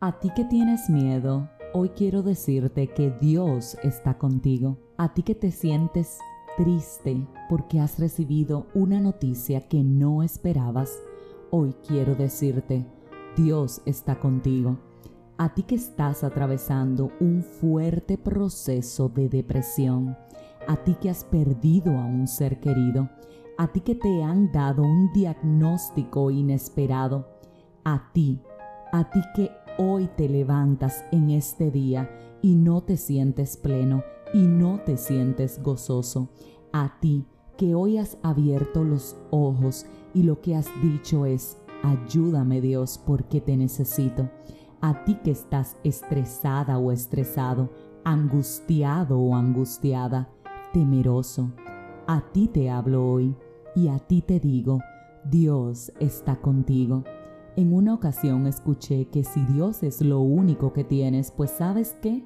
A ti que tienes miedo, hoy quiero decirte que Dios está contigo. A ti que te sientes triste porque has recibido una noticia que no esperabas, hoy quiero decirte, Dios está contigo. A ti que estás atravesando un fuerte proceso de depresión, a ti que has perdido a un ser querido, a ti que te han dado un diagnóstico inesperado, a ti, a ti que hoy te levantas en este día y no te sientes pleno y no te sientes gozoso. A ti que hoy has abierto los ojos y lo que has dicho es, ayúdame Dios porque te necesito. A ti que estás estresada o estresado, angustiado o angustiada, temeroso. A ti te hablo hoy y a ti te digo, Dios está contigo. En una ocasión escuché que si Dios es lo único que tienes, pues sabes qué?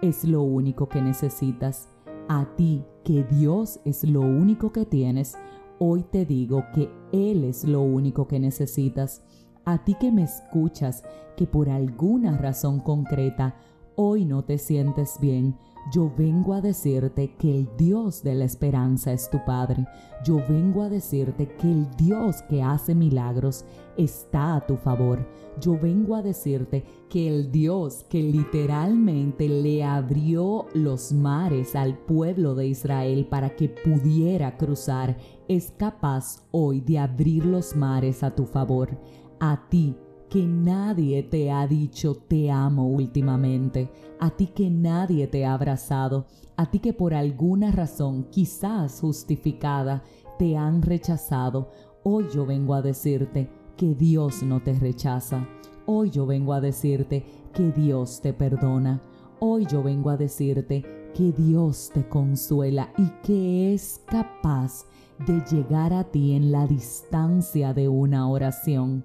Es lo único que necesitas. A ti que Dios es lo único que tienes, hoy te digo que Él es lo único que necesitas. A ti que me escuchas, que por alguna razón concreta hoy no te sientes bien, yo vengo a decirte que el Dios de la esperanza es tu Padre. Yo vengo a decirte que el Dios que hace milagros está a tu favor. Yo vengo a decirte que el Dios que literalmente le abrió los mares al pueblo de Israel para que pudiera cruzar, es capaz hoy de abrir los mares a tu favor. A ti que nadie te ha dicho te amo últimamente, a ti que nadie te ha abrazado, a ti que por alguna razón, quizás justificada, te han rechazado, hoy yo vengo a decirte que Dios no te rechaza. Hoy yo vengo a decirte que Dios te perdona. Hoy yo vengo a decirte que Dios te consuela y que es capaz de llegar a ti en la distancia de una oración.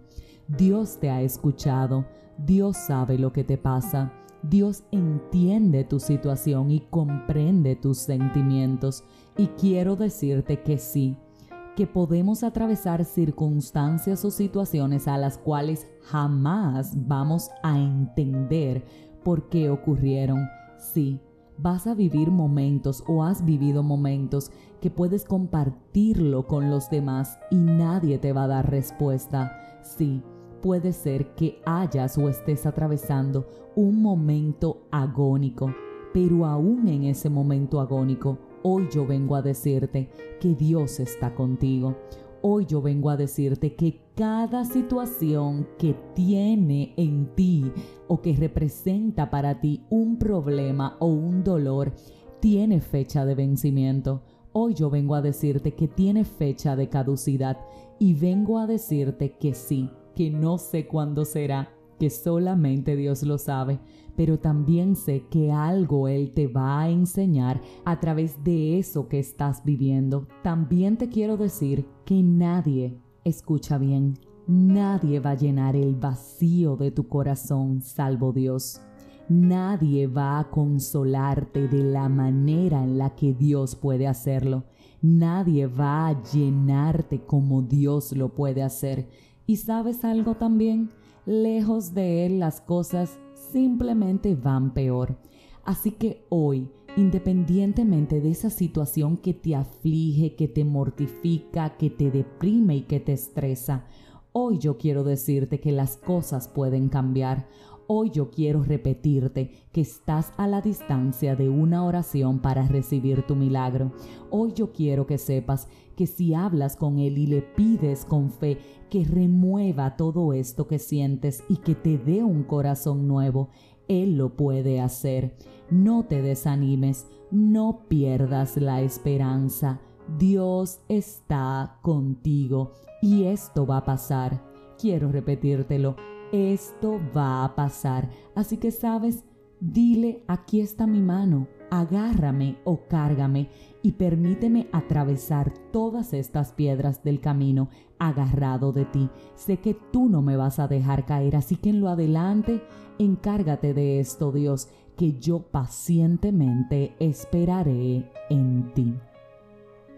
Dios te ha escuchado, Dios sabe lo que te pasa, Dios entiende tu situación y comprende tus sentimientos. Y quiero decirte que sí, que podemos atravesar circunstancias o situaciones a las cuales jamás vamos a entender por qué ocurrieron. Sí, vas a vivir momentos o has vivido momentos que puedes compartirlo con los demás y nadie te va a dar respuesta. Sí, puede ser que hayas o estés atravesando un momento agónico, pero aún en ese momento agónico, hoy yo vengo a decirte que Dios está contigo. Hoy yo vengo a decirte que cada situación que tiene en ti o que representa para ti un problema o un dolor tiene fecha de vencimiento. Hoy yo vengo a decirte que tiene fecha de caducidad y vengo a decirte que sí, que no sé cuándo será, que solamente Dios lo sabe, pero también sé que algo Él te va a enseñar a través de eso que estás viviendo. También te quiero decir que nadie, escucha bien, nadie va a llenar el vacío de tu corazón salvo Dios. Nadie va a consolarte de la manera en la que Dios puede hacerlo. Nadie va a llenarte como Dios lo puede hacer. Y sabes algo también, lejos de Él las cosas simplemente van peor. Así que hoy, independientemente de esa situación que te aflige, que te mortifica, que te deprime y que te estresa, hoy yo quiero decirte que las cosas pueden cambiar. Hoy yo quiero repetirte que estás a la distancia de una oración para recibir tu milagro. Hoy yo quiero que sepas que si hablas con Él y le pides con fe que remueva todo esto que sientes y que te dé un corazón nuevo, Él lo puede hacer. No te desanimes, no pierdas la esperanza. Dios está contigo y esto va a pasar. Quiero repetírtelo esto va a pasar. Así que sabes, dile, aquí está mi mano, agárrame o cárgame y permíteme atravesar todas estas piedras del camino agarrado de ti. Sé que tú no me vas a dejar caer, así que en lo adelante, encárgate de esto, Dios, que yo pacientemente esperaré en ti.